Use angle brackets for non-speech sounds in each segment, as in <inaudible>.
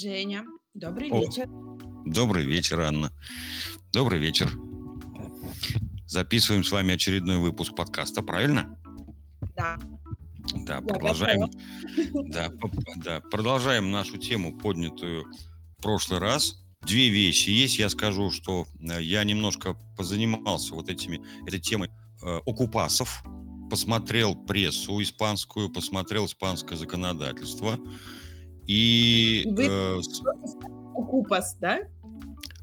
Женя, добрый О, вечер. добрый вечер, Анна. Добрый вечер. Записываем с вами очередной выпуск подкаста, правильно? Да, Да, я продолжаем. готова. <laughs> Да, да, продолжаем нашу тему, поднятую в прошлый раз. Две вещи есть. Я скажу, что э, я немножко позанимался вот этими, этой темой э, оккупасов, посмотрел прессу испанскую, посмотрел испанское законодательство. И Вы э, с- Окупас, да?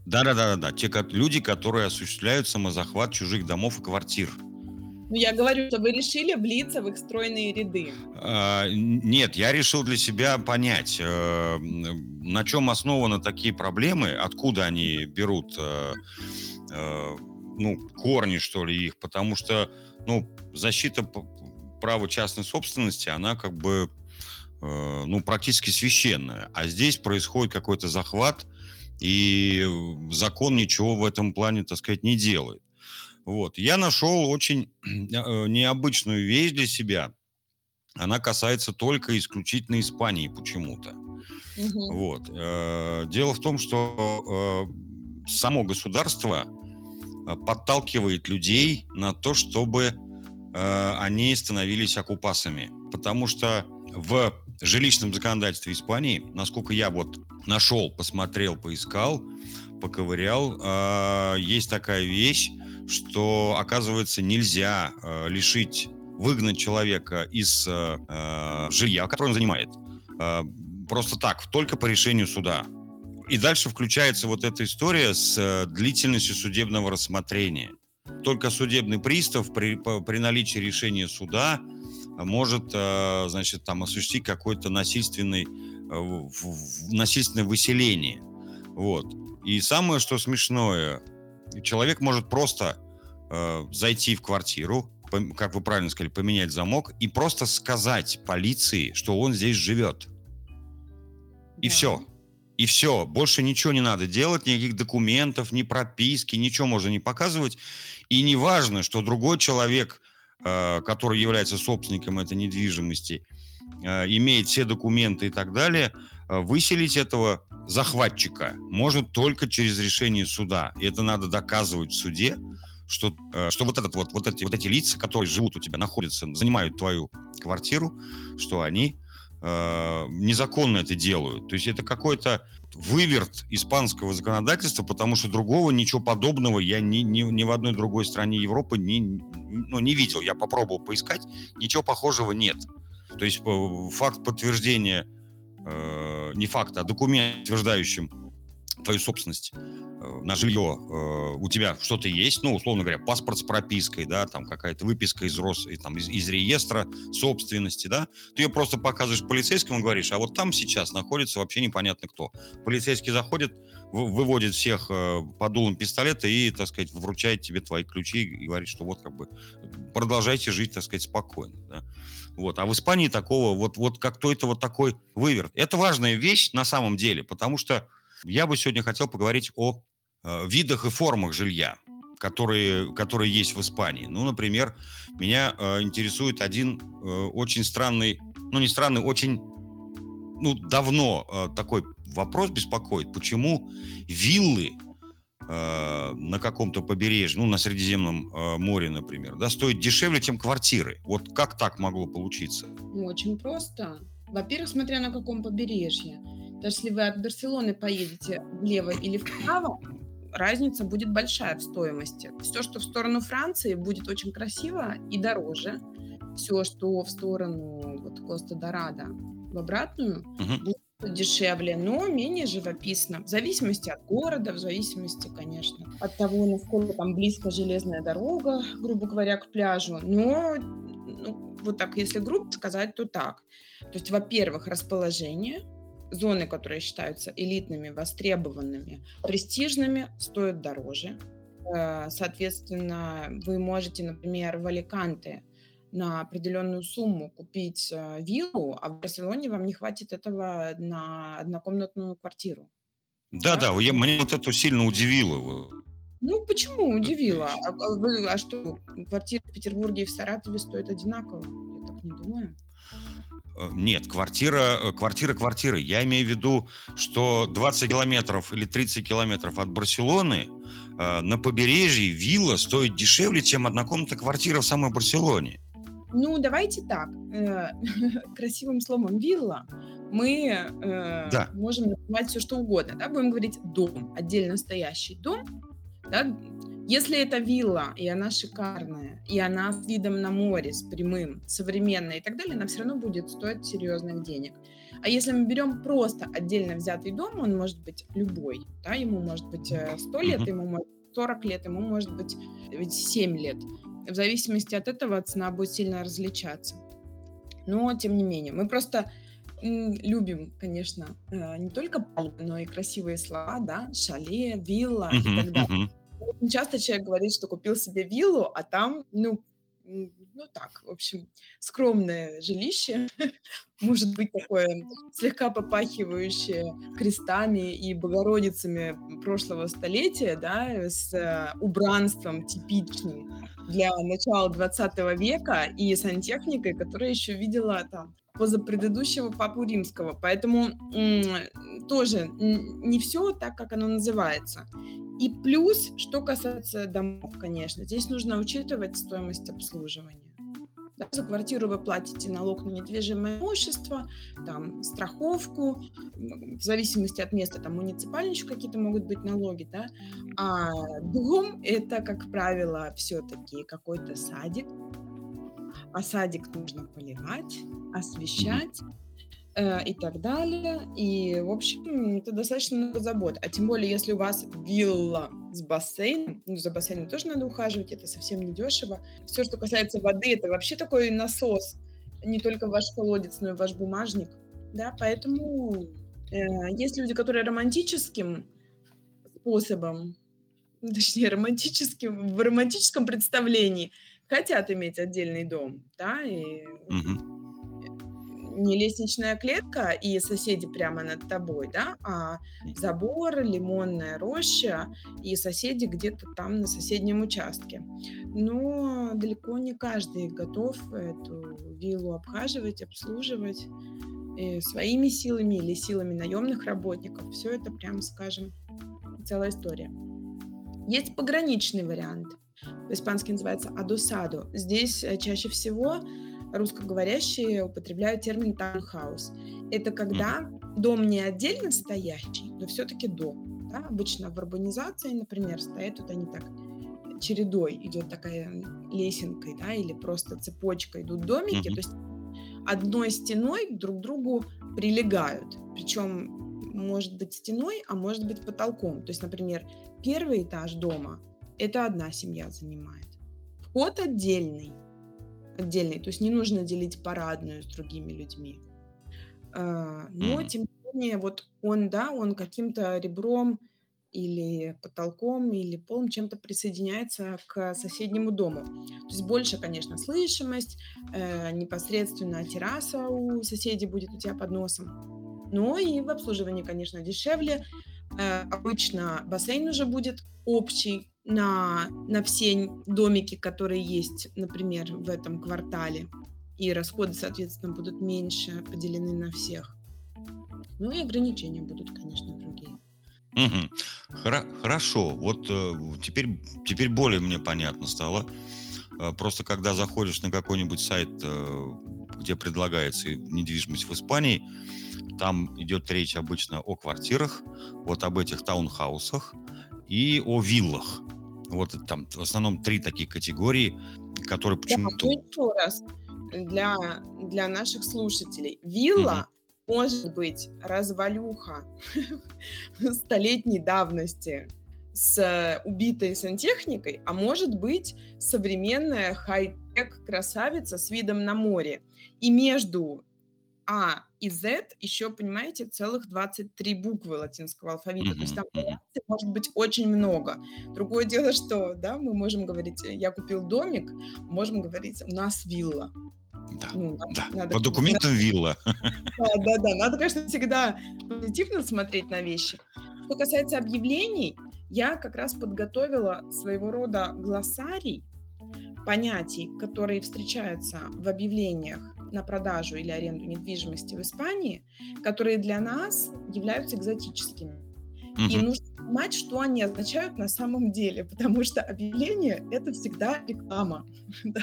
да-да-да-да, те ко- люди, которые осуществляют самозахват чужих домов и квартир. Ну, я говорю, что вы решили влиться в их стройные ряды. А, Нет, я решил для себя понять, э, на чем основаны такие проблемы, откуда они берут, э, э, ну, корни, что ли, их, потому что, ну, защита права частной собственности, она как бы, э, ну, практически священная, а здесь происходит какой-то захват, и э, закон ничего в этом плане, так сказать, не делает. Вот. Я нашел очень <clears throat> э, необычную вещь для себя. Она касается только исключительно Испании почему-то. Мгм. Вот. Э, Дело в том, что э, само государство подталкивает людей на то, чтобы э, они становились оккупасами. Потому что в жилищном законодательстве Испании, насколько я вот нашел, посмотрел, поискал, поковырял, э, есть такая вещь, что, оказывается, нельзя э, лишить, выгнать человека из э, жилья, которое он занимает, э, просто так, только по решению суда. И дальше включается вот эта история с э, длительностью судебного рассмотрения. Только судебный пристав при, при наличии решения суда может, э, значит, там осуществить какое-то насильственный, э, насильственное выселение. Вот. И самое, что смешное, человек может просто э, зайти в квартиру, как вы правильно сказали, поменять замок и просто сказать полиции, что он здесь живет. И Да. все. И все. Больше ничего не надо делать, никаких документов, ни прописки, ничего можно не показывать. И не важно, что другой человек, который является собственником этой недвижимости, э, имеет все документы и так далее, э, выселить этого захватчика может только через решение суда. И это надо доказывать в суде, что, э, что вот, этот вот, вот, эти, вот эти лица, которые живут у тебя, находятся, занимают твою квартиру, что они э, незаконно это делают. То есть это какой-то выверт испанского законодательства, потому что другого ничего подобного я ни, ни, ни в одной другой стране Европы не, ну, не видел. Я попробовал поискать, ничего похожего нет. То есть э, факт подтверждения, э, не факта, а документ, утверждающим твою собственность э, на жилье, э, у тебя что-то есть, ну, условно говоря, паспорт с пропиской, да, там какая-то выписка из, Рос, и там, из, из реестра собственности, да, ты ее просто показываешь полицейскому и говоришь, а вот там сейчас находится вообще непонятно кто. Полицейский заходит, вы- выводит всех э, под дулом пистолета и, так сказать, вручает тебе твои ключи и говорит, что вот как бы продолжайте жить, так сказать, спокойно, да. Вот. А в Испании такого, вот, вот как-то это вот такой выверт. Это важная вещь на самом деле, потому что я бы сегодня хотел поговорить о э, видах и формах жилья, которые, которые есть в Испании. Ну, например, меня э, интересует один э, очень странный, ну, не странный, очень, ну, давно э, такой вопрос беспокоит. Почему виллы э, на каком-то побережье, ну, на Средиземном э, море, например, да, стоят дешевле, чем квартиры? Вот как так могло получиться? Очень просто. Во-первых, смотря на каком побережье. Даже если вы от Барселоны поедете влево или вправо, разница будет большая в стоимости. Все, что в сторону Франции, будет очень красиво и дороже. Все, что в сторону вот, Коста-Дорадо в обратную, будет дешевле, но менее живописно. В зависимости от города, в зависимости, конечно, от того, насколько там близко железная дорога, грубо говоря, к пляжу. Но ну, вот так, если грубо сказать, то так. То есть, во-первых, расположение, зоны, которые считаются элитными, востребованными, престижными, стоят дороже. Э, Соответственно, вы можете, например, в Аликанте на определенную сумму купить э, виллу, а в Барселоне вам не хватит этого на однокомнатную квартиру. Да-да, я- мне вот это сильно удивило. Ну, почему? Удивило. А, а вы- а что, квартиры в Петербурге и в Саратове стоят одинаково? Я так не думаю. Э, нет, квартира, э, квартира квартиры. Я имею в виду, что 20 километров или 30 километров от Барселоны э, на побережье вилла стоит дешевле, чем однокомнатная квартира в самой Барселоне. Ну, давайте так. <laughs> Красивым словом вилла мы э, да. можем называть все что угодно. Да? Будем говорить дом, отдельно стоящий дом. Да? Если это вилла, и она шикарная, и она с видом на море, с прямым, современная и так далее, она все равно будет стоить серьезных денег. А если мы берем просто отдельно взятый дом, он может быть любой, да, ему может быть 100 э, лет, ему может быть 40 лет, ему может быть 7 лет. В зависимости от этого цена будет сильно различаться. Но, тем не менее, мы просто любим, конечно, э, не только пальмы, но и красивые слова, да, шале, вилла и так далее. Часто человек говорит, что купил себе виллу, а там, ну, ну так, в общем, скромное жилище, <laughs> может быть такое слегка попахивающее крестами и богородицами прошлого столетия, да, с э, убранством типичным для начала 20 века и сантехникой, которая еще видела там позапредыдущего папу римского. Поэтому тоже не все так, как оно называется. И плюс, что касается домов, конечно, здесь нужно учитывать стоимость обслуживания. Да, за квартиру вы платите налог на недвижимое имущество, там, страховку, в зависимости от места, там, муниципальные еще какие-то могут быть налоги, да, а дом – это, как правило, все-таки какой-то садик, а садик нужно поливать, освещать э, и так далее. И, в общем, это достаточно много забот. А тем более, если у вас вилла с бассейном, ну, за бассейном тоже надо ухаживать, это совсем не дешево. Все, что касается воды, это вообще такой насос. Не только ваш колодец, но и ваш бумажник. Да, поэтому э, есть люди, которые романтическим способом, точнее, романтическим, в романтическом представлении – хотят иметь отдельный дом, да, и не лестничная клетка и соседи прямо над тобой, да, а забор, лимонная роща и соседи где-то там на соседнем участке. Но далеко не каждый готов эту виллу обхаживать, обслуживать и своими силами или силами наемных работников. Все это, прямо скажем, целая история. Есть пограничный вариант – по-испански называется адосадо. Здесь э, чаще всего русскоговорящие употребляют термин таунхаус. Это когда дом не отдельно стоящий, но все-таки дом. Да? Обычно в урбанизации, например, стоят вот они так чередой, идет такая лесенкой, да, или просто цепочкой идут домики, mm-hmm. то есть одной стеной друг к другу прилегают. Причем может быть стеной, а может быть потолком. То есть, например, первый этаж дома это одна семья занимает. Вход отдельный, отдельный, то есть не нужно делить парадную с другими людьми. А, но, тем не менее, вот он, да, он каким-то ребром или потолком, или полом чем-то присоединяется к соседнему дому. То есть больше, конечно, слышимость, э, непосредственно терраса у соседей будет у тебя под носом. Но и в обслуживании, конечно, дешевле. Э, обычно бассейн уже будет общий, на, на все домики, которые есть, например, в этом квартале. И расходы, соответственно, будут меньше, поделены на всех. Ну и ограничения будут, конечно, другие. Угу. Хорошо, вот э, теперь, теперь более мне понятно стало. Э, просто когда заходишь на какой-нибудь сайт, э, где предлагается недвижимость в Испании, там идет речь обычно о квартирах, вот об этих таунхаусах и о виллах. Вот там в основном три такие категории, которые почему-то... Да, еще раз, для, для наших слушателей. Вилла угу. может быть развалюха <laughs> столетней давности с убитой сантехникой, а может быть современная хай-тек красавица с видом на море. И между а и Z еще, понимаете, целых 23 буквы латинского алфавита. Mm-hmm. То есть там может быть очень много. Другое дело, что да, мы можем говорить, я купил домик, можем говорить, у нас вилла. Да, ну, да. Надо, по документам надо, вилла. <laughs> Да, да, да. Надо, конечно, всегда позитивно смотреть на вещи. Что касается объявлений, я как раз подготовила своего рода глоссарий понятий, которые встречаются в объявлениях на продажу или аренду недвижимости в Испании, которые для нас являются экзотическими. И Мгм. нужно понимать, что они означают на самом деле, потому что объявление это всегда реклама. <laughs> Да.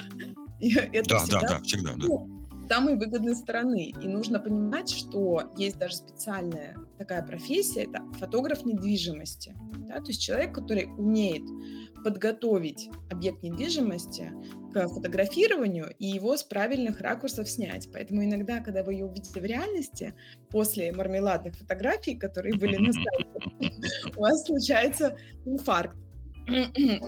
И Да, да, всегда да, всегда, да. ну, с самой выгодной стороны. И нужно понимать, что есть даже специальная такая профессия, это фотограф недвижимости. Да? То есть человек, который умеет подготовить объект недвижимости к фотографированию и его с правильных ракурсов снять. Поэтому иногда, когда вы ее увидите в реальности, после мармеладных фотографий, которые были на сайте, у вас случается инфаркт.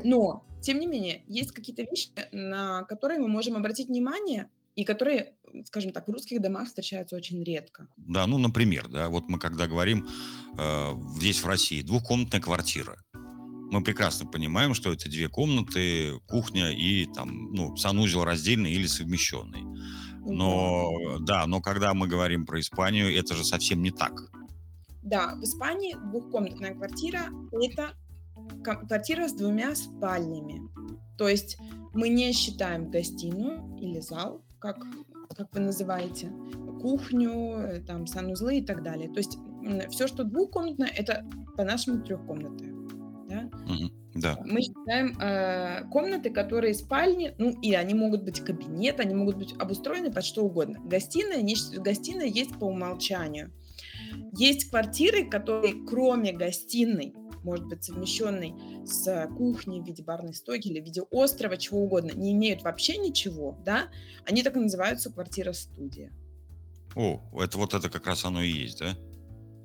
Но, тем не менее, есть какие-то вещи, на которые мы можем обратить внимание, и которые, скажем так, в русских домах встречаются очень редко. Да, ну, например, да, вот мы когда говорим э, здесь в России двухкомнатная квартира, мы прекрасно понимаем, что это две комнаты, кухня и там, ну, санузел раздельный или совмещенный. Но, да, но когда мы говорим про Испанию, это же совсем не так. Да, в Испании двухкомнатная квартира – это квартира с двумя спальнями. То есть мы не считаем гостиную или зал, как, как вы называете, кухню, э, там, санузлы и так далее. То есть все, что двухкомнатное, это по-нашему трехкомнатное. Да? Да. Мы считаем э, комнаты, которые спальни, ну и они могут быть кабинет, они могут быть обустроены под что угодно. Гостиная, не, гостиная есть по умолчанию. Есть квартиры, которые кроме гостиной, может быть совмещенной с кухней в виде барной стойки или в виде острова, чего угодно, не имеют вообще ничего, да, они так и называются квартира-студия. О, это вот это как раз оно и есть, да?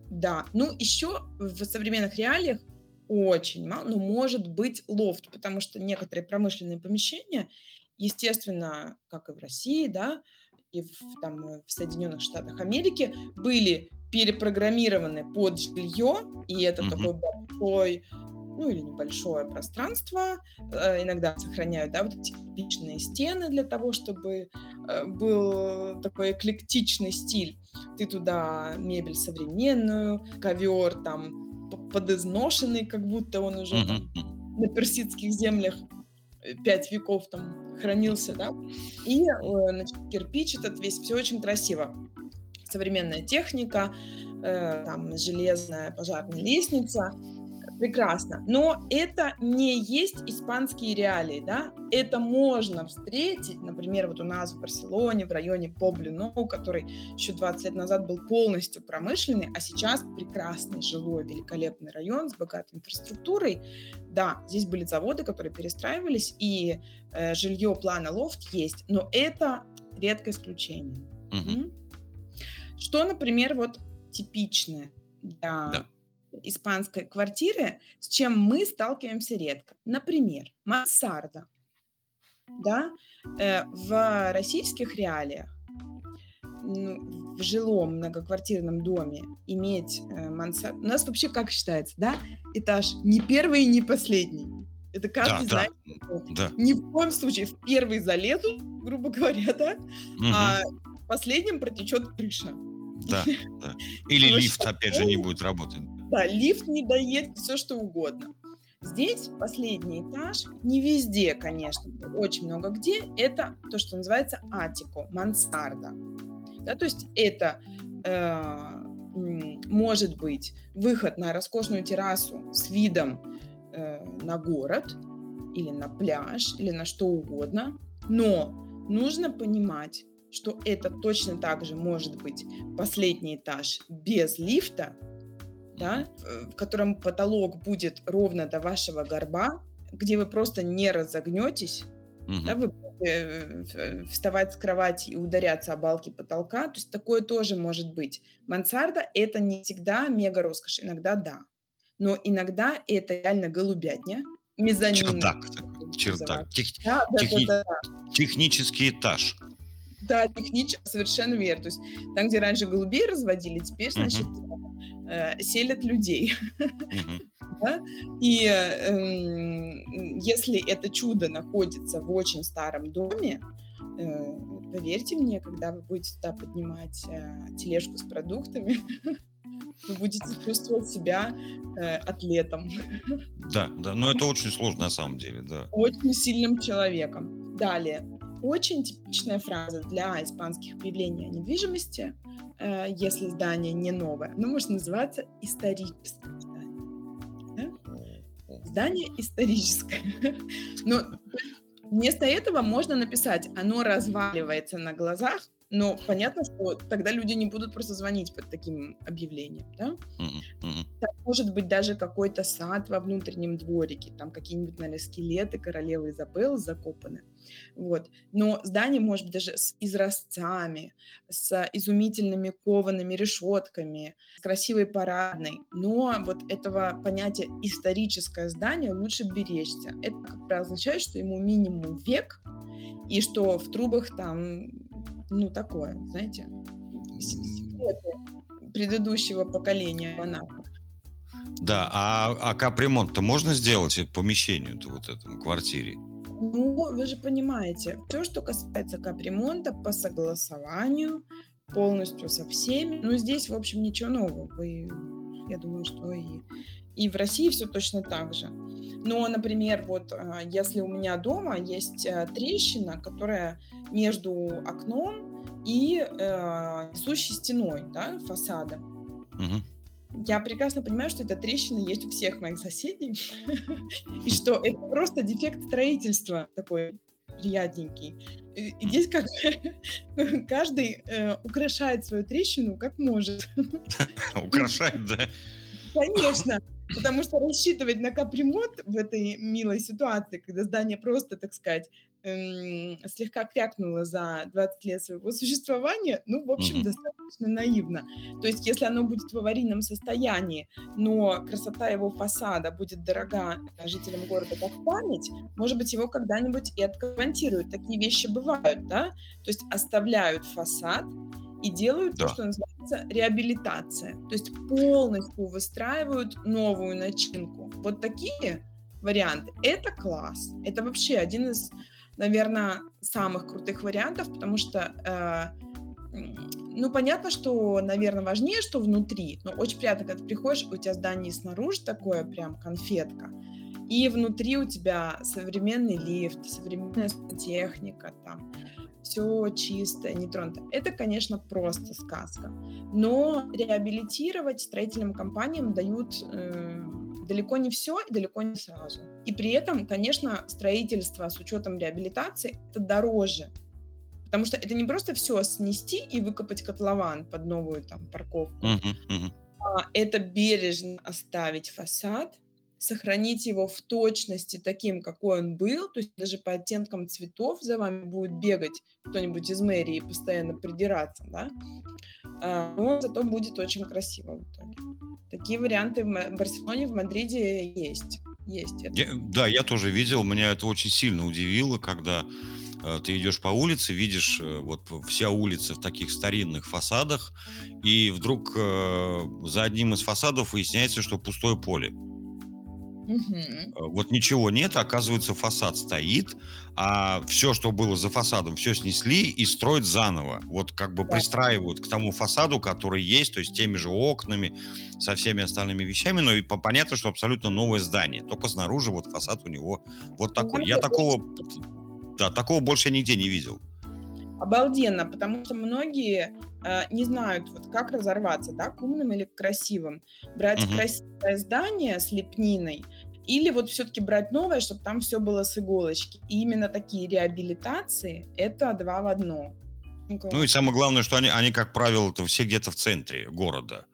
Да, ну еще в современных реалиях очень мало, но может быть лофт, потому что некоторые промышленные помещения, естественно, как и в России, да, и в, там, э, в Соединенных Штатах Америки, были перепрограммированы под жилье, и это Мгм. такой большой, ну или небольшое пространство, э, иногда сохраняют, да, вот эти типичные стены для того, чтобы э, был такой эклектичный стиль. Ты туда мебель современную, ковер там п- подизношенный, как будто он уже там на персидских землях э, пять веков там хранился, да, и э, значит, кирпич этот весь, все очень красиво. Современная техника, э, там железная пожарная лестница, прекрасно. Но это не есть испанские реалии, да, это можно встретить, например, вот у нас в Барселоне, в районе Поблино, который еще 20 лет назад был полностью промышленный, а сейчас прекрасный жилой великолепный район с богатой инфраструктурой. Да, здесь были заводы, которые перестраивались, и э, жилье плана лофт есть, но это редкое исключение. М? Что, например, вот типичное для Да. Испанской квартиры, с чем мы сталкиваемся редко. Например, мансарда. Да? Э, в российских реалиях ну, в жилом многоквартирном доме иметь э, мансарду... У нас вообще как считается, да? Этаж не первый и не последний. Это Да, каждый да, знает. что да. Ни в коем случае в первый залезу, грубо говоря, да, Мгм. а в последнем протечет крыша. Да, да. <laughs> Или лифт, опять же, не будет работать. Да, лифт не дает все, что угодно. Здесь последний этаж, не везде, конечно, очень много где, это то, что называется атико, мансарда. Да, то есть это э, может быть выход на роскошную террасу с видом э, на город или на пляж или на что угодно, но нужно понимать, что это точно так же может быть последний этаж без лифта, да, э, в котором потолок будет ровно до вашего горба, где вы просто не разогнетесь, Мгм. да, вы будете э, вставать с кровати и ударяться о балки потолка. То есть такое тоже может быть. Мансарда – это не всегда мега роскошь, иногда да. Но иногда это реально голубятня, мезонин. Чердак. Чердак. Тех- Да, да, техни- да, да. Технический этаж. Да, технически совершенно верно. То есть там, где раньше голубей разводили, теперь, значит, э, селят людей. Мгм. <laughs> да? И э, если это чудо находится в очень старом доме, э, поверьте мне, когда вы будете туда поднимать э, тележку с продуктами, <laughs> вы будете чувствовать себя э, атлетом, Да, да. Но это <laughs> очень сложно на самом деле, да. очень сильным человеком. Далее, очень типичная фраза для испанских объявлений о недвижимости, э, если здание не новое, оно может называться историческое здание. Да? Здание историческое. <laughs> Но вместо этого можно написать, оно разваливается на глазах, но понятно, что тогда люди не будут просто звонить под таким объявлением, да? Там может быть даже какой-то сад во внутреннем дворике, там какие-нибудь, наверное, скелеты королевы Изабеллы закопаны. Вот. Но здание может быть даже с изразцами, с изумительными коваными решетками, с красивой парадной. Но вот этого понятия историческое здание лучше беречься. Это как бы означает, что ему минимум век, и что в трубах там ну, такое, знаете, предыдущего поколения монахов. Да, а, а капремонт-то можно сделать помещению-то вот этому квартире? Ну, вы же понимаете, все, что касается капремонта по согласованию, полностью со всеми. Ну, здесь, в общем, ничего нового. Вы, я думаю, что и, и в России все точно так же. Но, например, вот а, если у меня дома есть э, трещина, которая между окном и э, несущей стеной да, фасада. Угу. Я прекрасно понимаю, что эта трещина есть у всех моих соседей, <laughs> и что это просто дефект строительства такой приятненький. И здесь как <laughs> каждый э, украшает свою трещину как может. <laughs> Украшает, да? Конечно. Потому что рассчитывать на капремонт в этой милой ситуации, когда здание просто, так сказать, эм, слегка крякнуло за 20 лет своего существования, ну, в общем, mm-hmm. достаточно наивно. То есть, если оно будет в аварийном состоянии, но красота его фасада будет дорога жителям города как память, может быть, его когда-нибудь и откомонтируют. Такие вещи бывают, да? То есть оставляют фасад, и делают да. то, что называется реабилитация. То есть полностью выстраивают новую начинку. Вот такие варианты. Это класс. Это вообще один из, наверное, самых крутых вариантов, потому что, э, ну, понятно, что, наверное, важнее, что внутри, но очень приятно, когда ты приходишь, у тебя здание снаружи такое прям конфетка, и внутри у тебя современный лифт, современная техника, там, все чистое, не тронуто. Это, конечно, просто сказка. Но реабилитировать строительным компаниям дают э, далеко не все и далеко не сразу. И при этом, конечно, строительство с учетом реабилитации это дороже. Потому что это не просто все снести и выкопать котлован под новую там парковку. Uh-huh, uh-huh. А это бережно оставить фасад, сохранить его в точности таким, какой он был, то есть даже по оттенкам цветов за вами будет бегать кто-нибудь из мэрии и постоянно придираться, да, а, но зато будет очень красиво в итоге. Такие варианты в Барселоне, в Мадриде есть. Есть. Я, да, я тоже видел, меня это очень сильно удивило, когда э, ты идешь по улице, видишь э, вот вся улица в таких старинных фасадах, и вдруг э, за одним из фасадов выясняется, что пустое поле. Угу. Вот ничего нет, оказывается, фасад стоит, а все, что было за фасадом, все снесли и строят заново. Вот как бы да. пристраивают к тому фасаду, который есть, то есть теми же окнами, со всеми остальными вещами, но и понятно, что абсолютно новое здание. Только снаружи вот фасад у него вот такой. Я такого, да, такого больше нигде не видел. Обалденно, потому что многие э, не знают, вот как разорваться, да, к умным или к красивым. Брать угу. красивое здание с лепниной или вот все-таки брать новое, чтобы там все было с иголочки. И именно такие реабилитации – это два в одно. Ну и самое главное, что они, они как правило, это все где-то в центре города,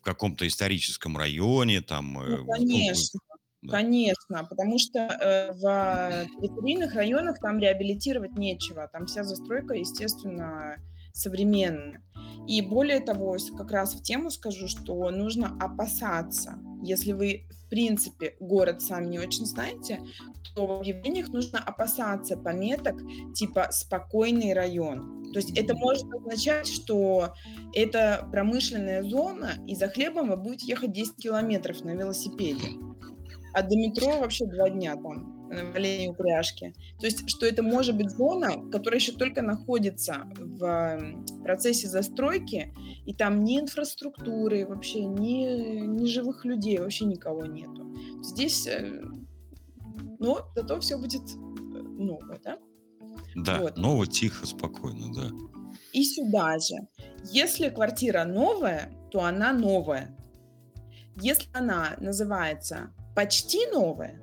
в каком-то историческом районе, там. Э, ну, конечно. Да. Конечно, потому что э, в периферийных районах там реабилитировать нечего. Там вся застройка, естественно, современная. И более того, как раз в тему скажу, что нужно опасаться. Если вы, в принципе, город сам не очень знаете, то в объявлениях нужно опасаться пометок типа «спокойный район». То есть это может означать, что это промышленная зона, и за хлебом вы будете ехать 10 километров на велосипеде. А до метро вообще два дня там в оленей упряжке. То есть, что это может быть зона, которая еще только находится в процессе застройки, и там ни инфраструктуры вообще, ни, ни живых людей, вообще никого нету. Здесь, э, но зато все будет э, новое, да? Да, Вот. ново, тихо, спокойно, да. И сюда же. Если квартира новая, то она новая. Если она называется почти новая,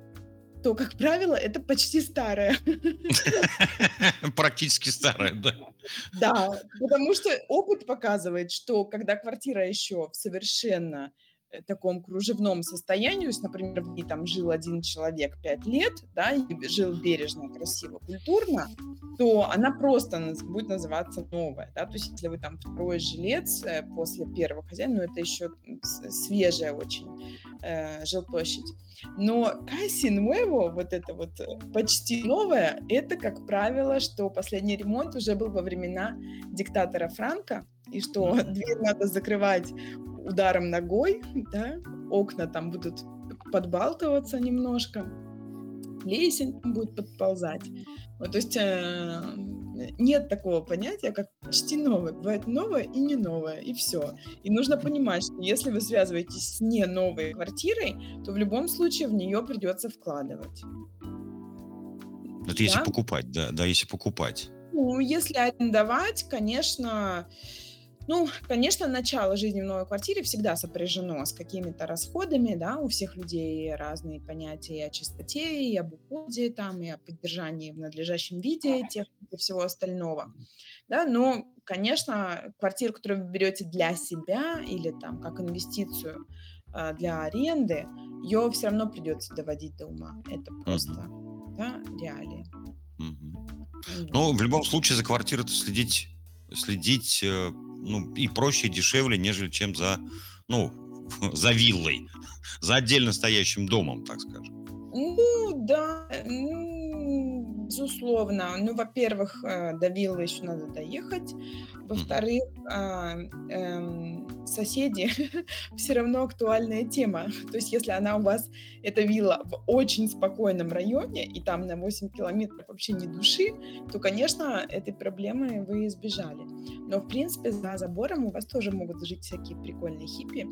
то, как правило, это почти старая. <laughs> Практически старая, да. Да, потому что опыт показывает, что когда квартира еще в совершенно таком кружевном состоянии, то есть, например, в ней там жил один человек пять лет, да, и жил бережно, красиво, культурно, то она просто будет называться новая, да, то есть если вы там второй жилец э, после первого хозяина, ну это еще свежая очень э, жилплощадь. Но Касси Нуэво, вот это вот э, почти новое, это, как правило, что последний ремонт уже был во времена диктатора Франка, и что дверь надо закрывать ударом ногой, да, окна там будут подбалтываться немножко, плесень будет подползать. Вот, то есть э, нет такого понятия, как почти новое. Бывает новое и не новое, и все. И нужно понимать, что если вы связываетесь с не новой квартирой, то в любом случае в нее придется вкладывать. Это если Да? покупать, да, да, если покупать. Ну, если арендовать, конечно, ну, конечно, начало жизни в новой квартире всегда сопряжено с какими-то расходами, да, у всех людей разные понятия и о чистоте, и об уходе, там, и о поддержании в надлежащем виде техники и всего остального, да, но, конечно, квартиру, которую вы берете для себя или там как инвестицию а, для аренды, ее все равно придется доводить до ума, это просто, да, реалии. Вот. Ну, в любом случае за квартирой следить, следить, э, ну, и проще, и дешевле, нежели чем за, ну, <laughs> за виллой, за отдельно стоящим домом, так скажем. Ну да, м, безусловно. Ну, во-первых, э, до виллы еще надо доехать. Во-вторых, а, эм, соседи <laughs> все равно актуальная тема. То есть, если она у вас, эта вилла в очень спокойном районе, и там на 8 километров вообще ни души, то, конечно, этой проблемы вы избежали. Но, в принципе, за забором у вас тоже могут жить всякие прикольные хиппи.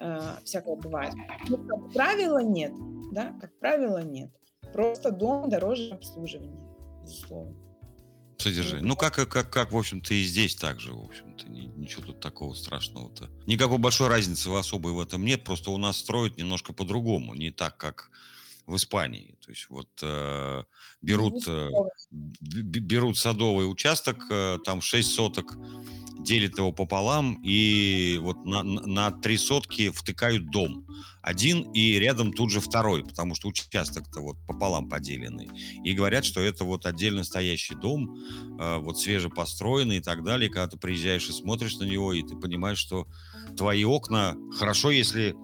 э, Всякое бывает. Ну, как правило, нет. Да, как правило, нет. Просто дом дороже обслуживания, безусловно. Содержание. Ну, как, как, как, в общем-то, и здесь так же, в общем-то. ни- ничего тут такого страшного-то. Никакой большой разницы особой в этом нет, просто у нас строят немножко по-другому, не так, как в Испании. То есть вот э, берут, э, берут садовый участок, э, там 6 соток, делят его пополам, и вот на, на на три сотки втыкают дом. Один и рядом тут же второй, потому что участок-то вот пополам поделенный. И говорят, что это вот отдельно стоящий дом, э, вот свежепостроенный и так далее. Когда ты приезжаешь и смотришь на него, и ты понимаешь, что твои окна, хорошо, если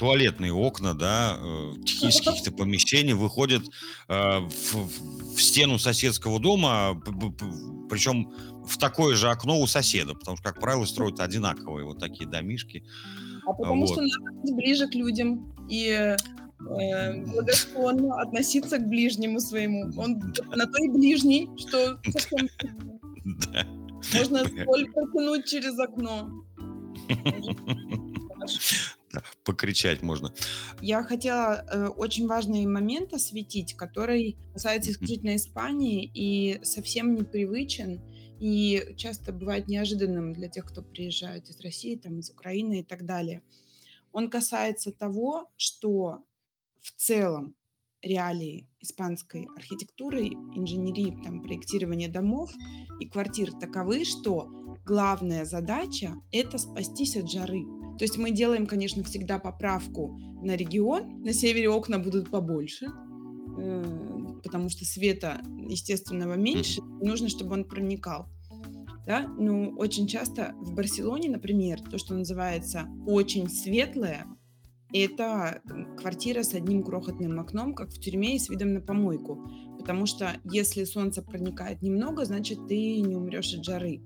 туалетные окна, да, э, из каких-то помещений выходят э, в, в- стену соседского дома, причем в такое же окно у соседа, потому что, как правило, строят одинаковые вот такие домишки. А потому Вот. что надо быть ближе к людям и э, благосклонно относиться к ближнему своему. Он на то и ближний, что совсем <laughs> Да. можно столь протянуть через окно. <laughs> <laughs> Покричать можно. Я хотела э, очень важный момент осветить, который касается исключительно Испании и совсем непривычен, и часто бывает неожиданным для тех, кто приезжает из России, там, из Украины и так далее. Он касается того, что в целом реалии испанской архитектуры, инженерии, там, проектирования домов и квартир таковы, что главная задача – это спастись от жары. То есть мы делаем, конечно, всегда поправку на регион. На севере окна будут побольше, э, потому что света естественного меньше. Нужно, чтобы он проникал. Да? Ну, очень часто в Барселоне, например, то, что называется очень светлое, это квартира с одним крохотным окном, как в тюрьме и с видом на помойку. Потому что если солнце проникает немного, значит, ты не умрешь от жары.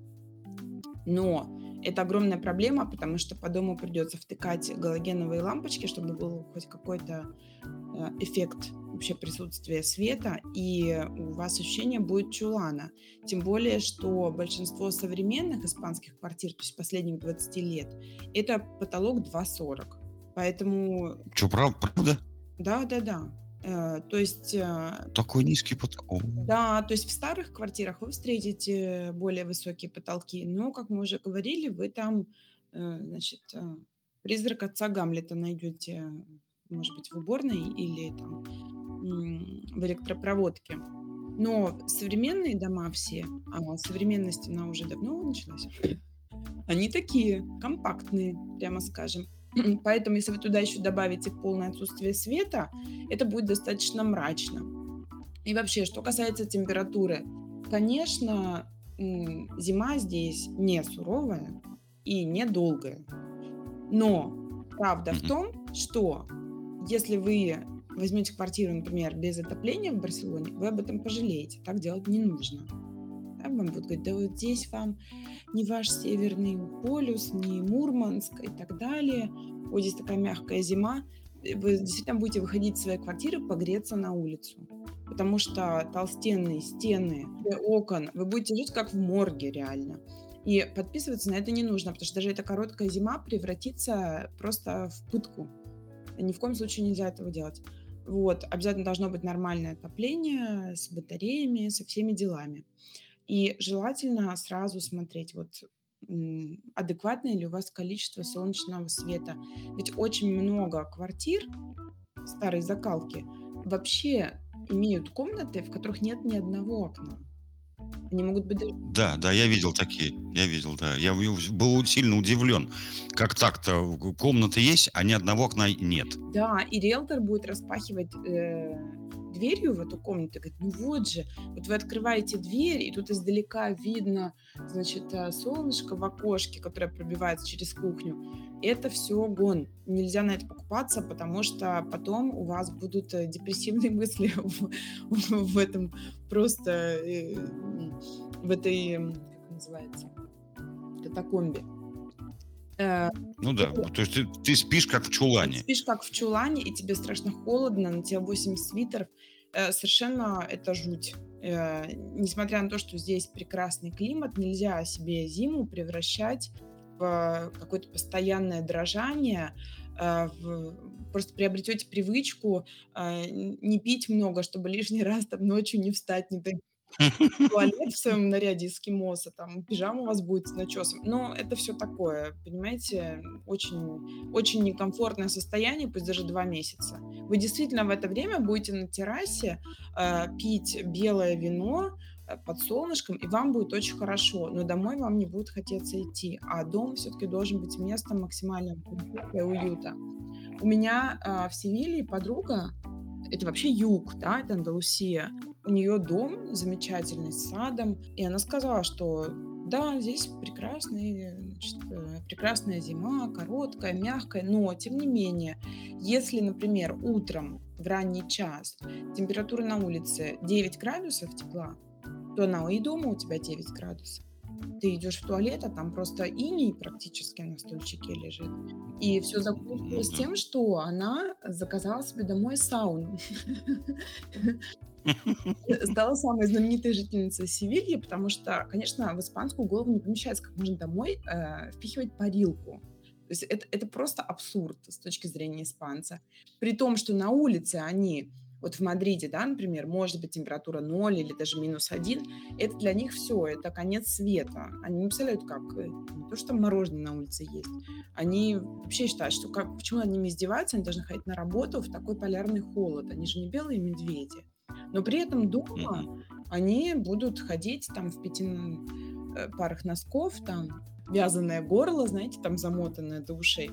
Но это огромная проблема, потому что по дому придется втыкать галогеновые лампочки, чтобы был хоть какой-то э, эффект вообще присутствия света, и у вас ощущение будет чулана. Тем более, что большинство современных испанских квартир, то есть последних 20 лет, это потолок 2,40. Поэтому, Что, правда? да, да, да. Э, то есть, э, Такой низкий потолок. да, то есть в старых квартирах вы встретите более высокие потолки, но, как мы уже говорили, вы там, э, значит, призрак отца Гамлета найдете, может быть, в уборной или там в электропроводке. Но современные дома все, а современность, она уже давно началась, они такие компактные, прямо скажем. Поэтому, если вы туда еще добавите полное отсутствие света, это будет достаточно мрачно. И вообще, что касается температуры, конечно, зима здесь не суровая и не долгая. Но правда в том, что если вы возьмете квартиру, например, без отопления в Барселоне, вы об этом пожалеете. Так делать не нужно. Вам будут говорить, да вот здесь вам не ваш северный полюс, не Мурманск и так далее. Вот здесь такая мягкая зима. Вы действительно будете выходить из своей квартиры погреться на улицу. Потому что толстенные стены, окон, вы будете жить как в морге реально. И подписываться на это не нужно, потому что даже эта короткая зима превратится просто в пытку. Ни в коем случае нельзя этого делать. Вот, обязательно должно быть нормальное отопление с батареями, со всеми делами. И желательно сразу смотреть, вот адекватное ли у вас количество солнечного света. Ведь очень много квартир старой закалки вообще имеют комнаты, в которых нет ни одного окна. Они могут быть даже... Да, да, я видел такие. Я видел, да. Я был сильно удивлен. Как так-то? Комнаты есть, а ни одного окна нет. Да, и риэлтор будет распахивать э, дверью в эту комнату, говорит, ну вот же, вот вы открываете дверь, и тут издалека видно, значит, э, солнышко в окошке, которое пробивается через кухню. Это все гон. Нельзя на это покупаться, потому что потом у вас будут э, депрессивные мысли <laughs> в, в этом просто, э, в этой, как называется, катакомбе. Ну да, то есть ты, ты спишь как в чулане. Спишь как в чулане, и тебе страшно холодно, на тебя 8 свитеров. Э, совершенно это жуть. Э, несмотря на то, что здесь прекрасный климат, нельзя себе зиму превращать в какое-то постоянное дрожание, э, в, просто приобретете привычку не пить много, чтобы лишний <laughs> раз там ночью не встать, не <laughs> туалет в своем наряде эскимоса, там пижама у вас будет с начесом. Но это все такое, понимаете, очень, очень некомфортное состояние, пусть даже два месяца. Вы действительно в это время будете на террасе э, пить белое вино, э, под солнышком, и вам будет очень хорошо, но домой вам не будет хотеться идти, а дом все-таки должен быть местом максимального комфорта и уюта. У меня э, в Севилье подруга, это вообще юг, да, это Андалусия, у нее дом замечательный с садом, и она сказала, что да, здесь прекрасный, значит, э, прекрасная зима, короткая, мягкая, но тем не менее, если, например, утром в ранний час температура на улице 9 градусов тепла, то она и дома у тебя 9 градусов. Ты идешь в туалет, а там просто иней практически на стульчике лежит. И все закончилось тем, что она заказала себе домой сауну. <laughs> <laughs> стала самой знаменитой жительницей Севильи, потому что, конечно, в испанскую голову не помещается, как можно домой э, впихивать парилку. То есть это, это просто абсурд с точки зрения испанца. При том, что на улице они, вот в Мадриде, да, например, может быть температура 0 или даже минус 1, это для них все, это конец света. Они не представляют, как, э, не то, что мороженое на улице есть, они вообще считают, что как, почему над ними издеваются, они должны ходить на работу в такой полярный холод, они же не белые медведи. Но при этом дома они будут ходить там в пяти э, парах носков, там вязаное горло, знаете, там замотанное до ушей.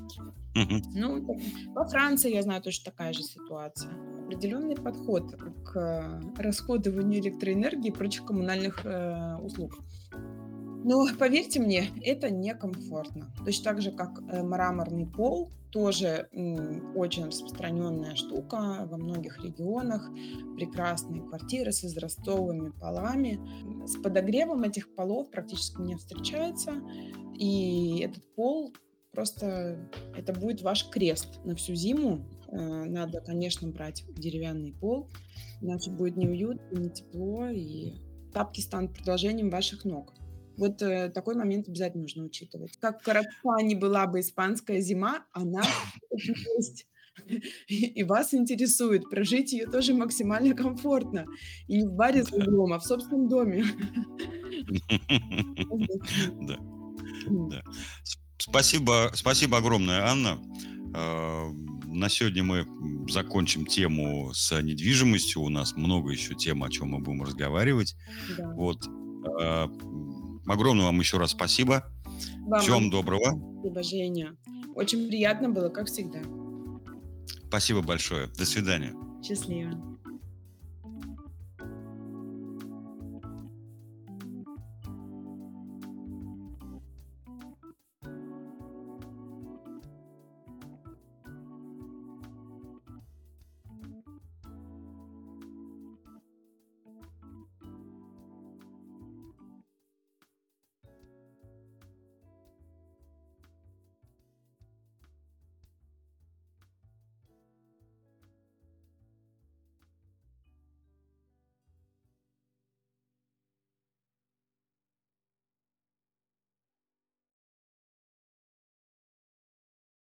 Ну, во Франции, я знаю, точно такая же ситуация. Определенный подход к расходованию электроэнергии и прочих коммунальных э, услуг. Но <laughs> поверьте мне, это некомфортно. Точно так же, как э, мраморный пол, тоже очень распространенная штука во многих регионах. Прекрасные квартиры с израстовыми полами. С подогревом этих полов практически не встречается. И этот пол просто, это будет ваш крест на всю зиму. Э, надо, конечно, брать деревянный пол, иначе будет неуютно, не тепло, и тапки станут продолжением ваших ног. Вот э, такой момент обязательно нужно учитывать. Как коротка не была бы испанская зима, она есть. и вас интересует, прожить ее тоже максимально комфортно. И не в баре за углом, а в собственном доме. <laughs> Да, да. Спасибо спасибо огромное, Анна. А, на сегодня мы, закончим тему с недвижимостью. У нас много еще тем, о чем мы будем разговаривать. Да. Вот. Огромное вам еще раз спасибо. Вам огромное доброго. спасибо, Женя. Очень приятно было, как всегда. Спасибо большое. До свидания. Счастливо.